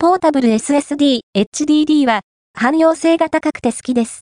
ポータブル SSD、HDD は汎用性が高くて好きです。